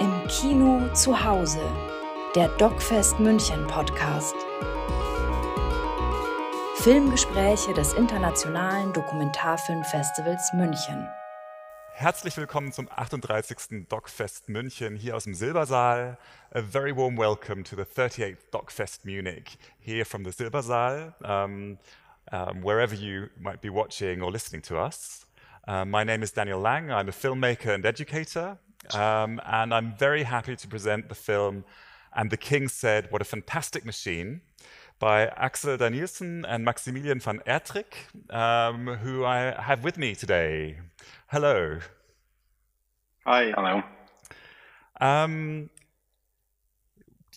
Im Kino zu Hause, der DocFest München Podcast. Filmgespräche des Internationalen Dokumentarfilmfestivals München. Herzlich willkommen zum 38. DocFest München hier aus dem Silbersaal. A very warm welcome to the 38th DocFest Munich here from the Silbersaal, um, um, wherever you might be watching or listening to us. Uh, my name is Daniel Lang. I'm a filmmaker and educator, um, and I'm very happy to present the film And the King Said, What a Fantastic Machine by Axel Danielson and Maximilien van Aertryck, um, who I have with me today. Hello. Hi. Hello. Um,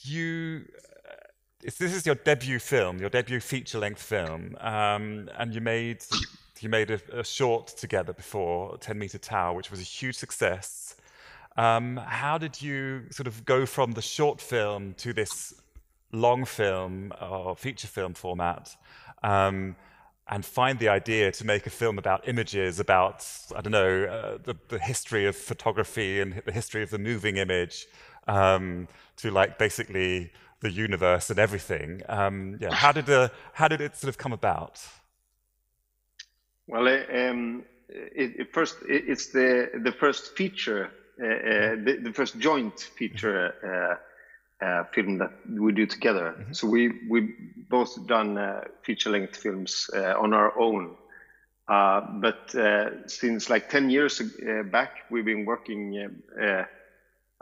you, uh, this is your debut film, your debut feature-length film, um, and you made you made a, a, short together before, 10 Meter Tower, which was a huge success. Um, how did you sort of go from the short film to this long film or feature film format um, and find the idea to make a film about images, about, I don't know, uh, the, the, history of photography and the history of the moving image um, to like basically the universe and everything. Um, yeah, how did, how did it sort of come about? Well, um, it, it first it, it's the the first feature, the, the, first joint feature uh, uh, film that we do together. Mm-hmm. So we we both done uh, feature length films uh, on our own. but since like ten years back, we've been working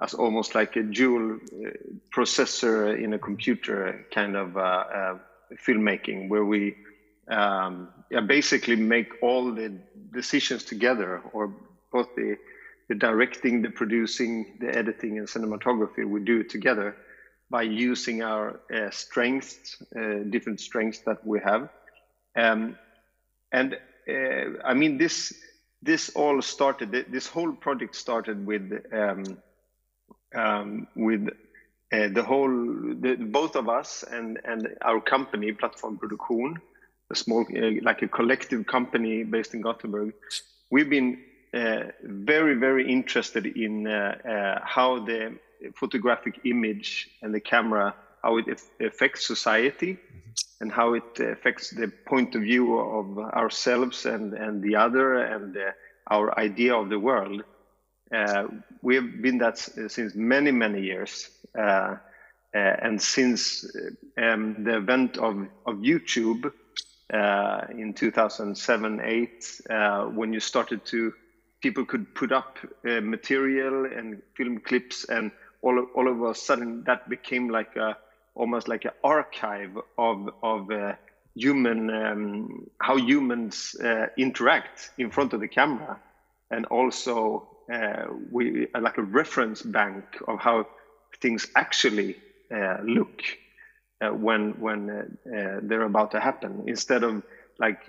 as almost like a dual processor in a computer kind of filmmaking, where we um, yeah, basically make all the decisions together, or both the the directing, the producing, the editing, and cinematography. We do it together by using our uh, strengths, uh, different strengths that we have, um, and uh, I mean this. This all started. This whole project started with um, um, with uh, the whole, the, both of us and and our company, Plattform Produktion, a small, uh, like a collective company based in Gothenburg, we've been very, very interested in uh, uh, how the photographic image and the camera, how it affects society mm-hmm. and how it affects the point of view of ourselves and, and the other and uh, our idea of the world. Uh, we have been that since many, many years. Uh, and since um, the event of, of YouTube, uh, in 2007 8 uh, when you started to people could put up uh, material and film clips and all all of a sudden that became like a almost like an archive of of uh, human um, how humans uh, interact in front of the camera. And also uh, we like a reference bank of how things actually look uh, when when uh, uh, they're about to happen. Instead of like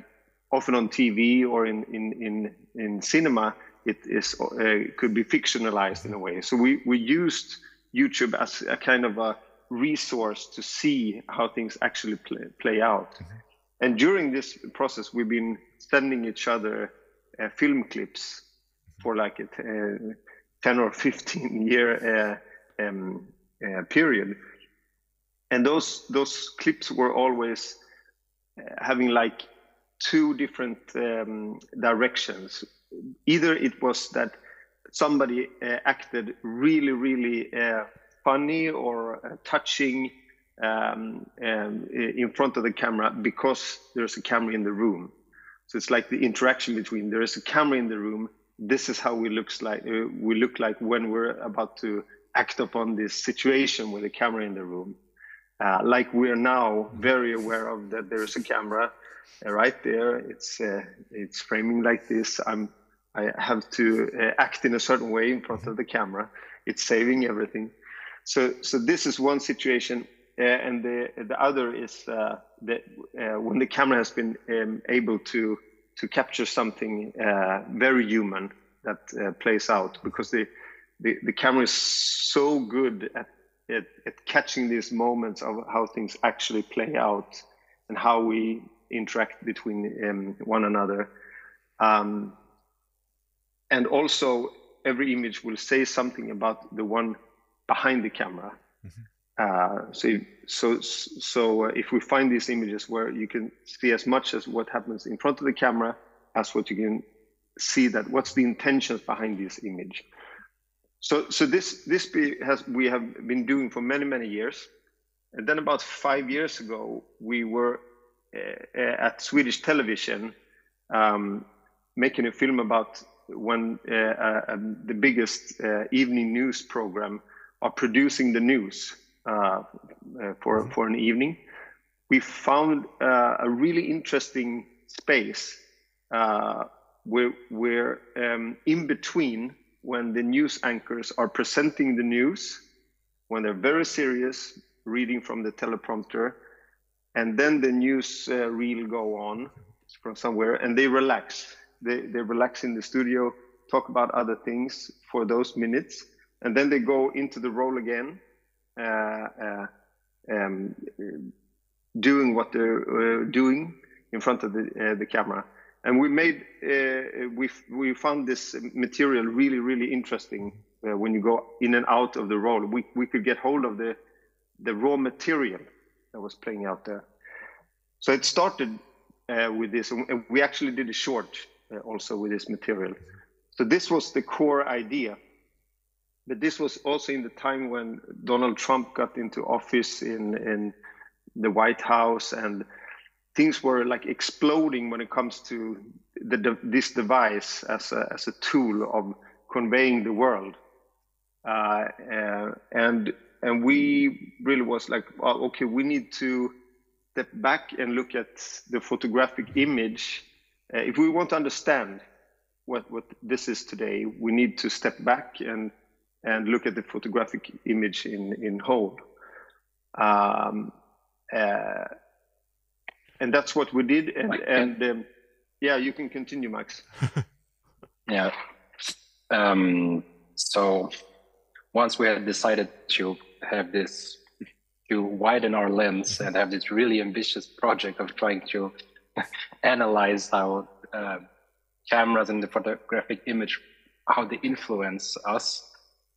often on TV or in in in, in cinema it is could be fictionalized in a way. So we we used YouTube as a kind of a resource to see how things actually play, play out. Mm-hmm. and during this process we've been sending each other film clips for like a 10 or 15 year uh, um, uh, period. And those those clips were always uh, having like two different um, directions. Either it was that somebody uh, acted really really uh, funny or uh, touching um, um, in front of the camera because there's a camera in the room. So it's like the interaction between there is a camera in the room. This is how we looks like uh, we look like when we're about to act upon this situation with a camera in the room. Uh, like we're now very aware of that there's a camera right there. It's uh, it's framing like this. I'm I have to uh, act in a certain way in front of the camera. It's saving everything. So so this is one situation, uh, and the the other is uh, that when the camera has been um, able to to capture something very human that plays out because the, the the camera is so good at at, at catching these moments of how things actually play out and how we interact between um, one another. Um, and also every image will say something about the one behind the camera. Mm-hmm. Uh, so, so, so uh, if we find these images where you can see as much as what happens in front of the camera as what you can see that what's the intentions behind this image. So, so this this be, has we have been doing for many many years, and then about five years ago we were at Swedish television um, making a film about when uh, uh, the biggest uh, evening news program are producing the news uh, uh, for for an evening. We found a really interesting space where we're um, in between when the news anchors are presenting the news, when they're very serious, reading from the teleprompter, and then the news uh, reel go on from somewhere, and they relax. They they relax in the studio, talk about other things for those minutes, and then they go into the role again, uh, uh, um, doing what they're uh, doing in front of the uh, the camera. And we made uh, we we found this material really really interesting when you go in and out of the role. We we could get hold of the the raw material that was playing out there. So it started uh, with this and we actually did a short uh, also with this material. So this was the core idea. But this was also in the time when Donald Trump got into office in in the White House and things were like exploding when it comes to the, this device as a, as a tool of conveying the world. Uh, uh, and and we really was like, well, okay, we need to step back and look at the photographic image. Uh, if we want to understand what what this is today, we need to step back and and look at the photographic image in in whole. Um, uh, and that's what we did. And, and um, yeah, you can continue, Max. yeah. Um, so once we had decided to have this, to widen our lens and have this really ambitious project of trying to analyze how uh, cameras and the photographic image, how they influence us.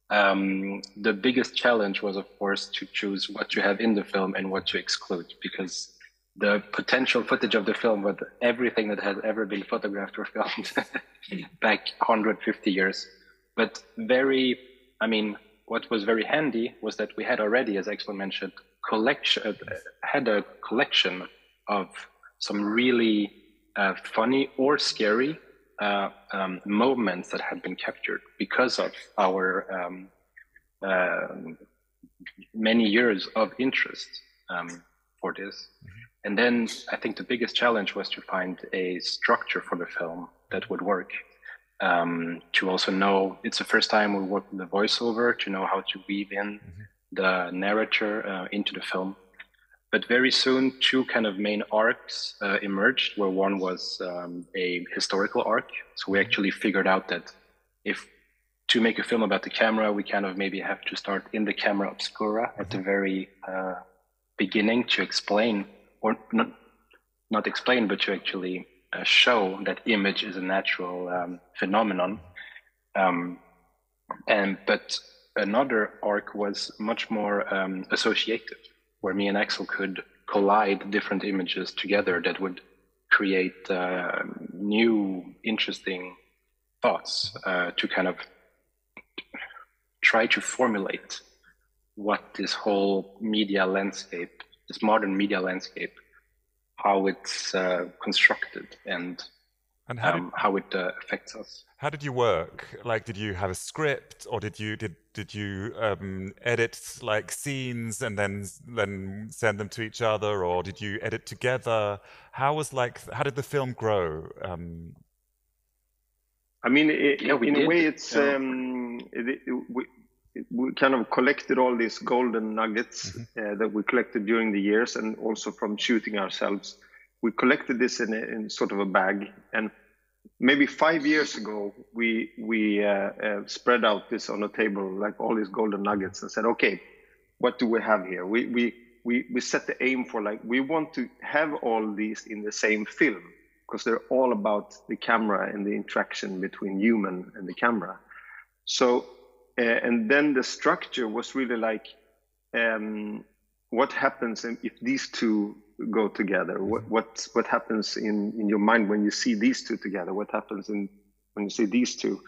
Um, the biggest challenge was, of course, to choose what to have in the film and what to exclude, because the potential footage of the film with everything that has ever been photographed or filmed back 150 years. But very, I mean, what was very handy was that we had already, as Axel mentioned, collection uh, had a collection of some really uh, funny or scary uh, um, moments that had been captured because of our um, uh, many years of interest um, for this. Mm-hmm. And then I think the biggest challenge was to find a structure for the film that would work. Um, to also know it's the first time we work with the voiceover, to know how to weave in mm-hmm. the narrator uh, into the film. But very soon, two kind of main arcs uh, emerged, where one was um, a historical arc. So we mm-hmm. actually figured out that if to make a film about the camera, we kind of maybe have to start in the camera obscura at the mm-hmm. very uh, beginning to explain or not, not explain, but to actually show that image is a natural um, phenomenon. Um, and but another arc was much more um, associative, where me and Axel could collide different images together that would create uh, new, interesting thoughts uh, to kind of try to formulate what this whole media landscape this modern media landscape, how it's uh, constructed and, and how, um, did, how it uh, affects us. How did you work? Like, did you have a script, or did you did did you um, edit like scenes and then then send them to each other, or did you edit together? How was like how did the film grow? Um, I mean, it, yeah, in did. a way, it's yeah. um, it, it, we, we kind of collected all these golden nuggets mm-hmm. uh, that we collected during the years and also from shooting ourselves. We collected this in, a, in sort of a bag. And maybe five years ago, we, we uh, uh, spread out this on a table, like all these golden nuggets, and said, okay, what do we have here? We, we, we, we set the aim for like, we want to have all these in the same film because they're all about the camera and the interaction between human and the camera. So, uh, and then the structure was really like, um, what happens if these two go together? What mm-hmm. what what happens in in your mind when you see these two together? What happens in when you see these two?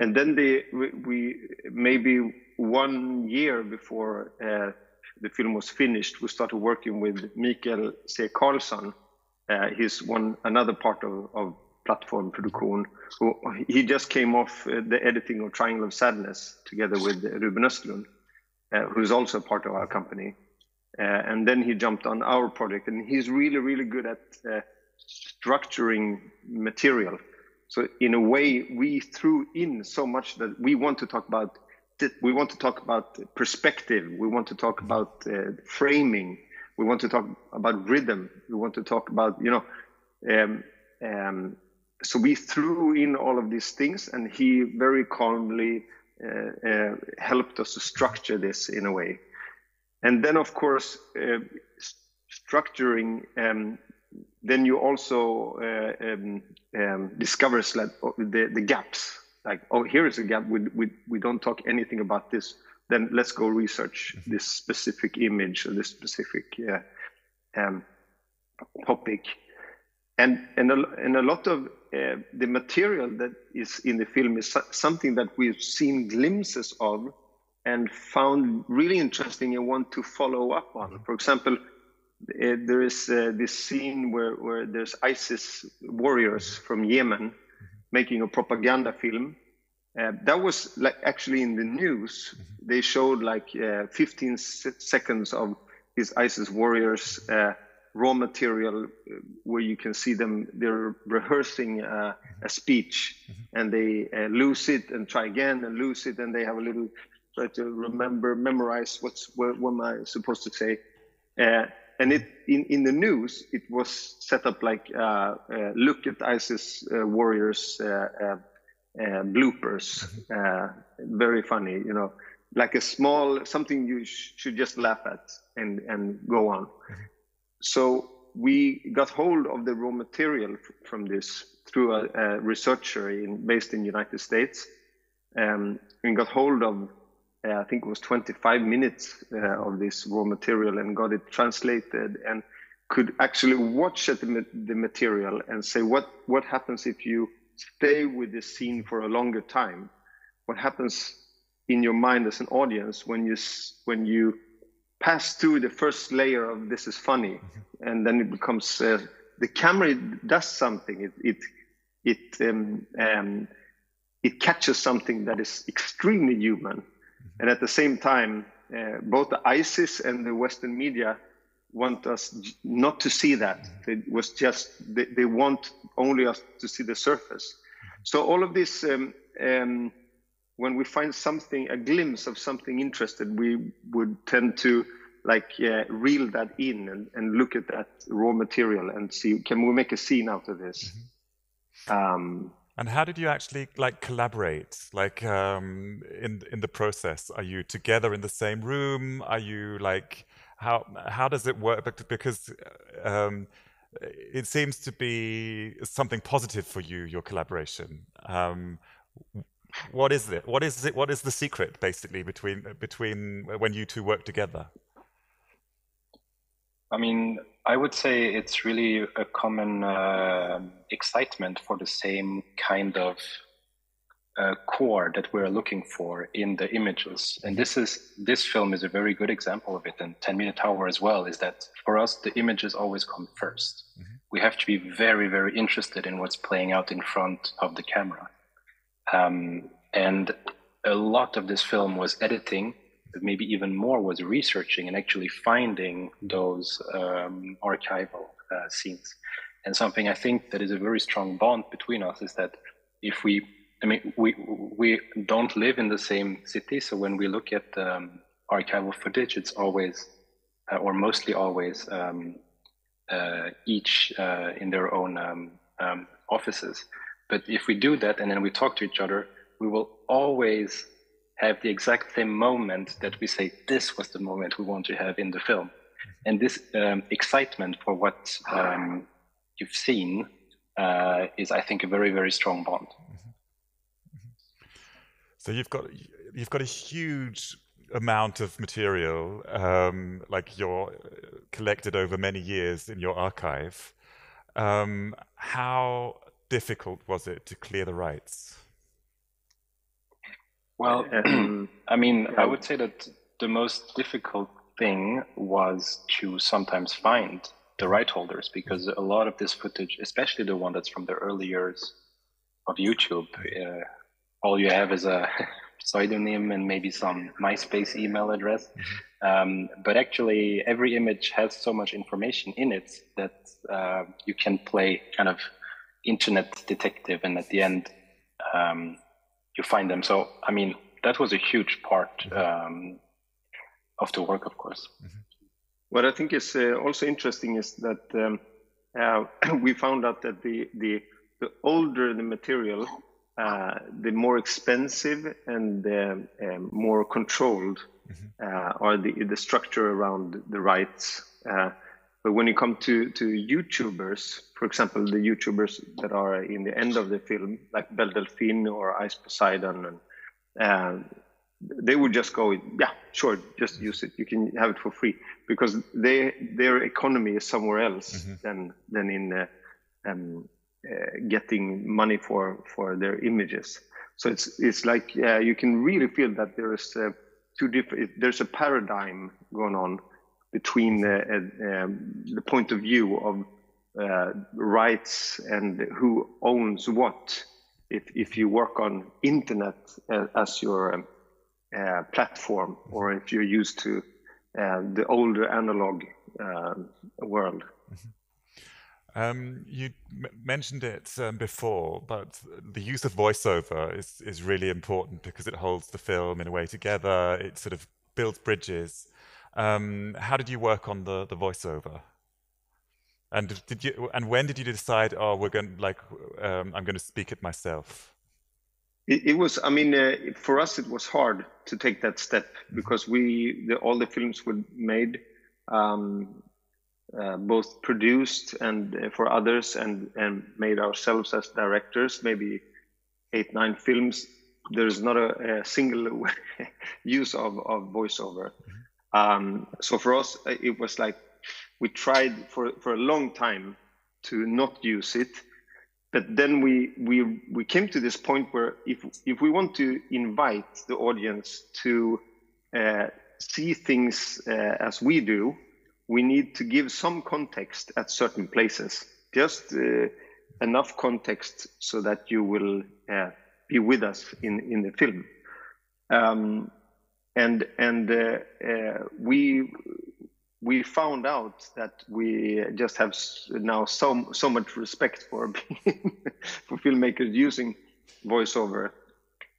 And then the we, we maybe one year before uh, the film was finished, we started working with Mikel Cee Karlsson. Uh, he's one another part of, of Plattform Produktion. He just came off uh, the editing of Triangle of Sadness together with Ruben Östlund, uh, who's also part of our company. Uh, and then he jumped on our project, and he's really, really good at structuring material. So in a way, we threw in so much that we want to talk about. We want to talk about perspective. We want to talk about framing. We want to talk about rhythm. We want to talk about you know um, um, so we threw in all of these things, and he very calmly uh, uh, helped us to structure this in a way. And then, of course, uh, structuring. Um, then you also uh, um, um, discover the, the gaps. Like, oh, here is a gap. We, we, we don't talk anything about this. Then let's go research mm-hmm. this specific image or this specific uh, um, topic and and a, and a lot of uh, the material that is in the film is something that we've seen glimpses of and found really interesting and want to follow up on. For example, uh, there is uh, this scene where, where there's ISIS warriors from Yemen making a propaganda film. Uh, that was like actually in the news. They showed like uh, 15 seconds of these ISIS warriors uh, raw material uh, where you can see them they're rehearsing uh, a speech mm-hmm. and they uh, lose it and try again and lose it and they have a little try to remember memorize what's what, what am i supposed to say uh, and it in, in the news it was set up like uh, uh, look at isis warriors bloopers mm-hmm. very funny you know like a small something you sh- should just laugh at and and go on mm-hmm. So we got hold of the raw material from this through a, a researcher in, based in United States, um, and got hold of uh, I think it was 25 minutes uh, of this raw material and got it translated and could actually watch at the, the material and say what what happens if you stay with this scene for a longer time? What happens in your mind as an audience when you when you pass through the first layer of this is funny mm-hmm. and then it becomes uh, the camera does something it it it um, um, it catches something that is extremely human mm-hmm. and at the same time uh, both the isis and the western media want us not to see that mm-hmm. it was just they, they want only us to see the surface mm-hmm. so all of this um, um when we find something, a glimpse of something interested, we would tend to like uh, reel that in and, and look at that raw material and see can we make a scene out of this. Mm-hmm. Um, and how did you actually like collaborate? Like um, in in the process, are you together in the same room? Are you like how how does it work? Because um, it seems to be something positive for you, your collaboration. Um, what is it? What is it? What is the secret, basically, between between when you two work together? I mean, I would say it's really a common uh, excitement for the same kind of uh, core that we're looking for in the images. And this is this film is a very good example of it. And 10 Minute Tower as well is that for us the images always come 1st mm-hmm. We have to be very very interested in what's playing out in front of the camera. Um, and a lot of this film was editing, but maybe even more was researching and actually finding those um, archival uh, scenes. And something I think that is a very strong bond between us is that if we, I mean, we we don't live in the same city, so when we look at um, archival footage, it's always, uh, or mostly always, um, uh, each uh, in their own um, um, offices. But if we do that and then we talk to each other, we will always have the exact same moment that we say, this was the moment we want to have in the film. And this um, excitement for what um, you've seen uh, is, I think, a very, very strong bond. So you've got you've got a huge amount of material, um, like you're collected over many years in your archive. Um, how difficult was it to clear the rights? Well, I mean, I would say that the most difficult thing was to sometimes find the right holders because a lot of this footage, especially the one that's from the early years of YouTube, uh, all you have is a pseudonym and maybe some MySpace email address. Mm-hmm. Um, but actually, every image has so much information in it that uh, you can play kind of internet detective, and at the end, um, you find them. So, I mean, that was a huge part mm-hmm. um, of the work, of course. Mm-hmm. What I think is uh, also interesting is that um, uh, we found out that the the the older the material, uh, the more expensive and um, um, more controlled mm-hmm. Uh, are the the structure around the rights. But when you come to to YouTubers, for example, the YouTubers that are in the end of the film, like Belle Delphine or Ice Poseidon, and uh, they would just go, yeah, sure, just use it. You can have it for free because they their economy is somewhere else mm-hmm. than than in uh, um, uh, getting money for for their images. So it's it's like uh, you can really feel that there is uh, two different. There's a paradigm going on between uh, um, the point of view of uh, rights and who owns what. If if you work on internet as your um, uh, platform or if you're used to uh, the older analog uh, world. Mm-hmm. Um, you mentioned it um, before, but the use of voiceover is, is really important because it holds the film in a way together. It sort of builds bridges. Um, how did you work on the, the voiceover? And did you? And when did you decide? Oh, we're going like um, I'm going to speak it myself. It, it was, I mean, uh, for us, it was hard to take that step because we, the, all the films were made, um, uh, both produced and uh, for others and, and made ourselves as directors, maybe eight, nine films. There's not a, a single use of, of voiceover. Um, so for us, uh, it was like we tried for, for a long time to not use it but then we we we came to this point where if if we want to invite the audience to uh, see things uh, as we do, we need to give some context at certain places, just uh, enough context so that you will uh, be with us in in the film. Um, and and uh, uh, we we found out that we just have now so so much respect for for filmmakers using voiceover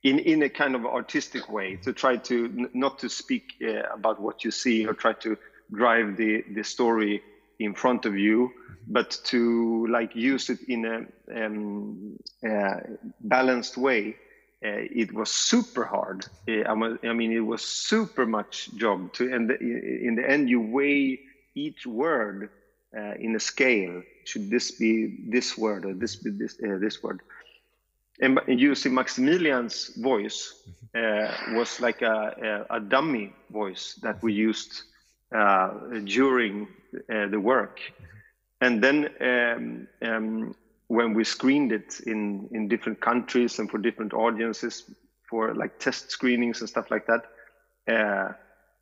in in a kind of artistic way to try to not to speak uh, about what you see or try to drive the the story in front of you but to like use it in a um, uh, balanced way it was super hard. Uh, I mean, it was super much job to, and in the end, you weigh each word uh, in a scale. Should this be this word or this be this uh, this word? And using Maximilien's voice uh, was like a, a, a, dummy voice that we used uh, during the work, and then um, um, when we screened it in in different countries and for different audiences for like test screenings and stuff like that uh,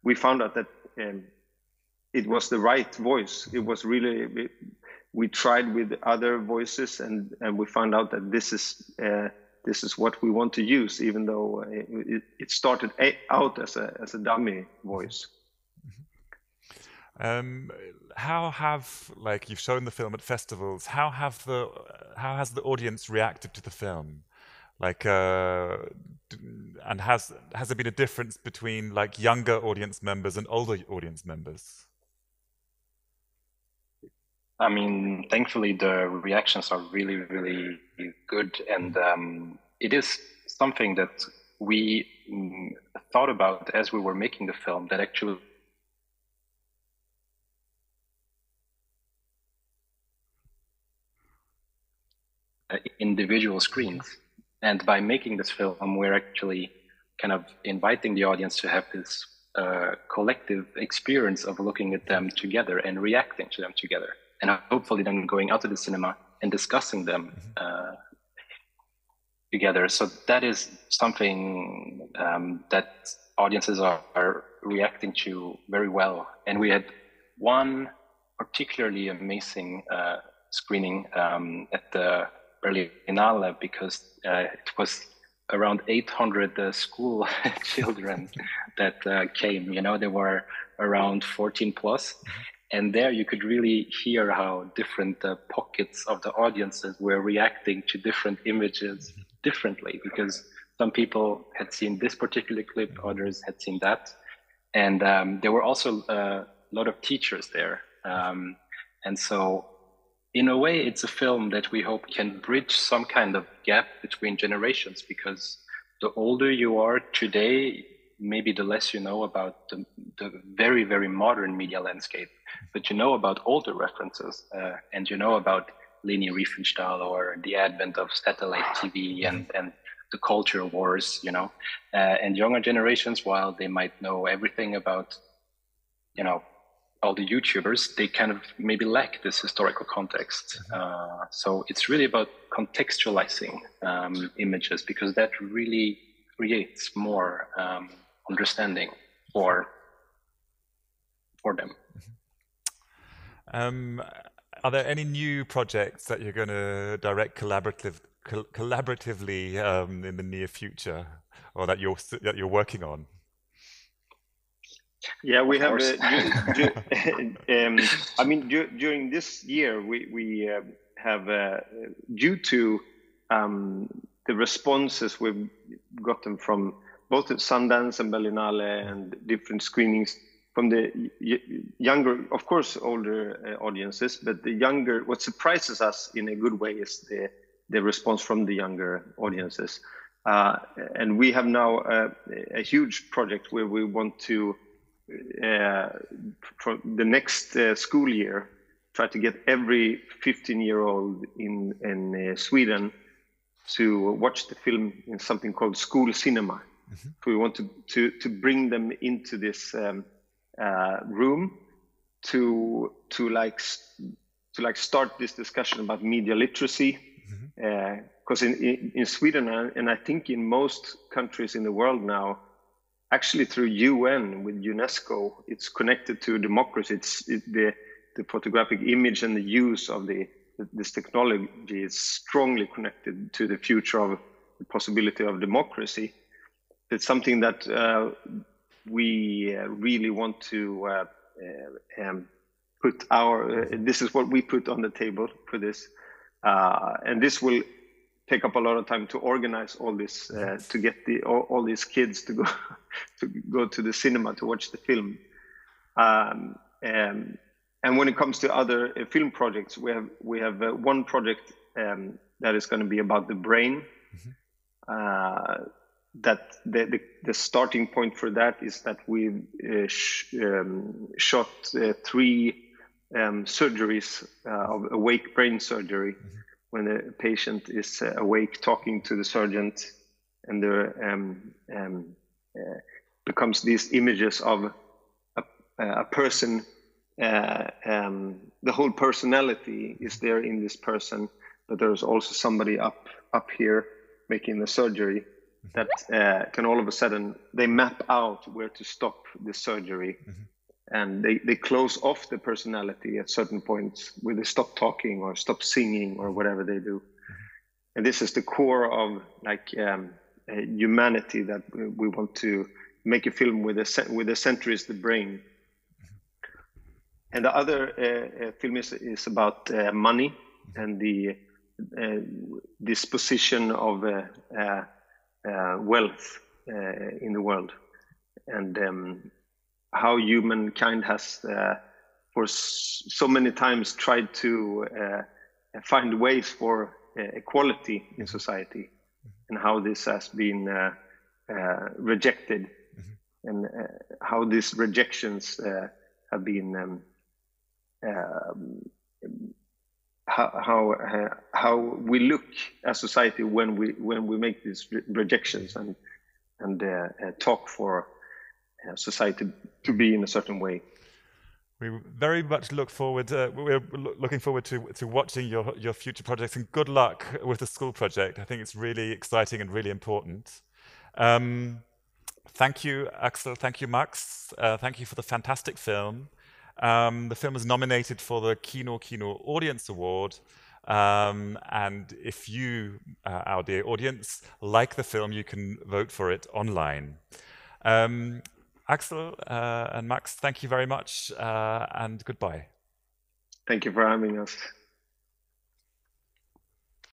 we found out that um, it was the right voice. It was really we, tried with other voices and and we found out that this is uh, this is what we want to use even though it, it started out as a as a dummy voice um, how have like you've shown the film at festivals? How have the how has the audience reacted to the film? Like, uh, and has has there been a difference between like younger audience members and older audience members? I mean, thankfully the reactions are really, really good, and um, it is something that we mm, thought about as we were making the film. That actually individual screens. And by making this film, we're actually kind of inviting the audience to have this uh, collective experience of looking at them together and reacting to them together, and hopefully then going out to the cinema and discussing them uh, together. So that is something um, that audiences are, are reacting to very well. And we had one particularly amazing uh, screening um, at the Berlinale because uh, it was around 800 uh, school children that uh, came. You know, there were around 14 plus, and there you could really hear how different uh, pockets of the audiences were reacting to different images differently because some people had seen this particular clip, others had seen that, and um, there were also a lot of teachers there, um, and so in a way, it's a film that we hope can bridge some kind of gap between generations because the older you are today, maybe the less you know about the, the very, very modern media landscape, but you know about older references uh, and you know about Leni Riefenstahl or the advent of satellite TV and, and the culture wars, you know, uh, and younger generations, while they might know everything about, you know, all the YouTubers, they kind of maybe lack this historical context. Mm-hmm. Uh, so it's really about contextualizing um, images because that really creates more um, understanding for for them. Mm-hmm. Um, are there any new projects that you're going to direct collaborative, collaboratively um, in the near future, or that you're that you're working on? Yeah, we have. Uh, um, I mean, du, during this year, we we uh, have uh, due to um, the responses we've gotten from both at Sundance and Berlinale and different screenings from the younger, of course, older uh, audiences, but the younger. What surprises us in a good way is the the response from the younger audiences. Uh, and we have now a, a huge project where we want to uh, for the next uh, school year, try to get every 15 year old in, in uh, Sweden to watch the film in something called school cinema. Mm-hmm. So we want to, to, to bring them into this um, uh, room to, to like, to like start this discussion about media literacy. Because mm-hmm. uh, in, in, in Sweden, and I think in most countries in the world now, actually through UN with UNESCO, it's connected to democracy. It's it, the the photographic image and the use of the this technology is strongly connected to the future of the possibility of democracy. It's something that uh, we uh, really want to uh, um, put our. Uh, this is what we put on the table for this, uh, and this will take up a lot of time to organize all this uh, to get the all, all, these kids to go to go to the cinema to watch the film. Um, and, and when it comes to other uh, film projects we have we have uh, one project um, that is going to be about the brain. Mm-hmm. uh, that the, the, the starting point for that is that we uh, sh- um, shot uh, three um, surgeries of awake brain surgery. Mm-hmm when the patient is uh, awake talking to the surgeon and there um, um, uh, becomes these images of a, a person uh, um, the whole personality is there in this person but there's also somebody up up here making the surgery that uh, can all of a sudden they map out where to stop the surgery. Mm-hmm and they, they close off the personality at certain points where they stop talking or stop singing or whatever they do mm-hmm. and this is the core of like um, uh, humanity that we want to make a film with a with the center is the brain mm-hmm. and the other uh, uh, film is, is about uh, money mm-hmm. and the uh, disposition of uh, wealth in the world and um, how humankind has uh, for so many times tried to uh, find ways for uh, equality in society and how this has been uh, uh, rejected mm-hmm. and uh, how these rejections have been um, um, how how, how we look as society when we when we make these rejections and and uh, talk for society to be in a certain way. We very much look forward. Uh, we're looking forward to to watching your your future projects, and good luck with the school project. I think it's really exciting and really important. Um, thank you, Axel. Thank you, Max. Uh, thank you for the fantastic film. Um, the film was nominated for the Kino Kino Audience Award. Um, and if you, uh, our dear audience, like the film, you can vote for it online. Um, Axel uh, and Max, thank you very much uh, and goodbye. Thank you for having us.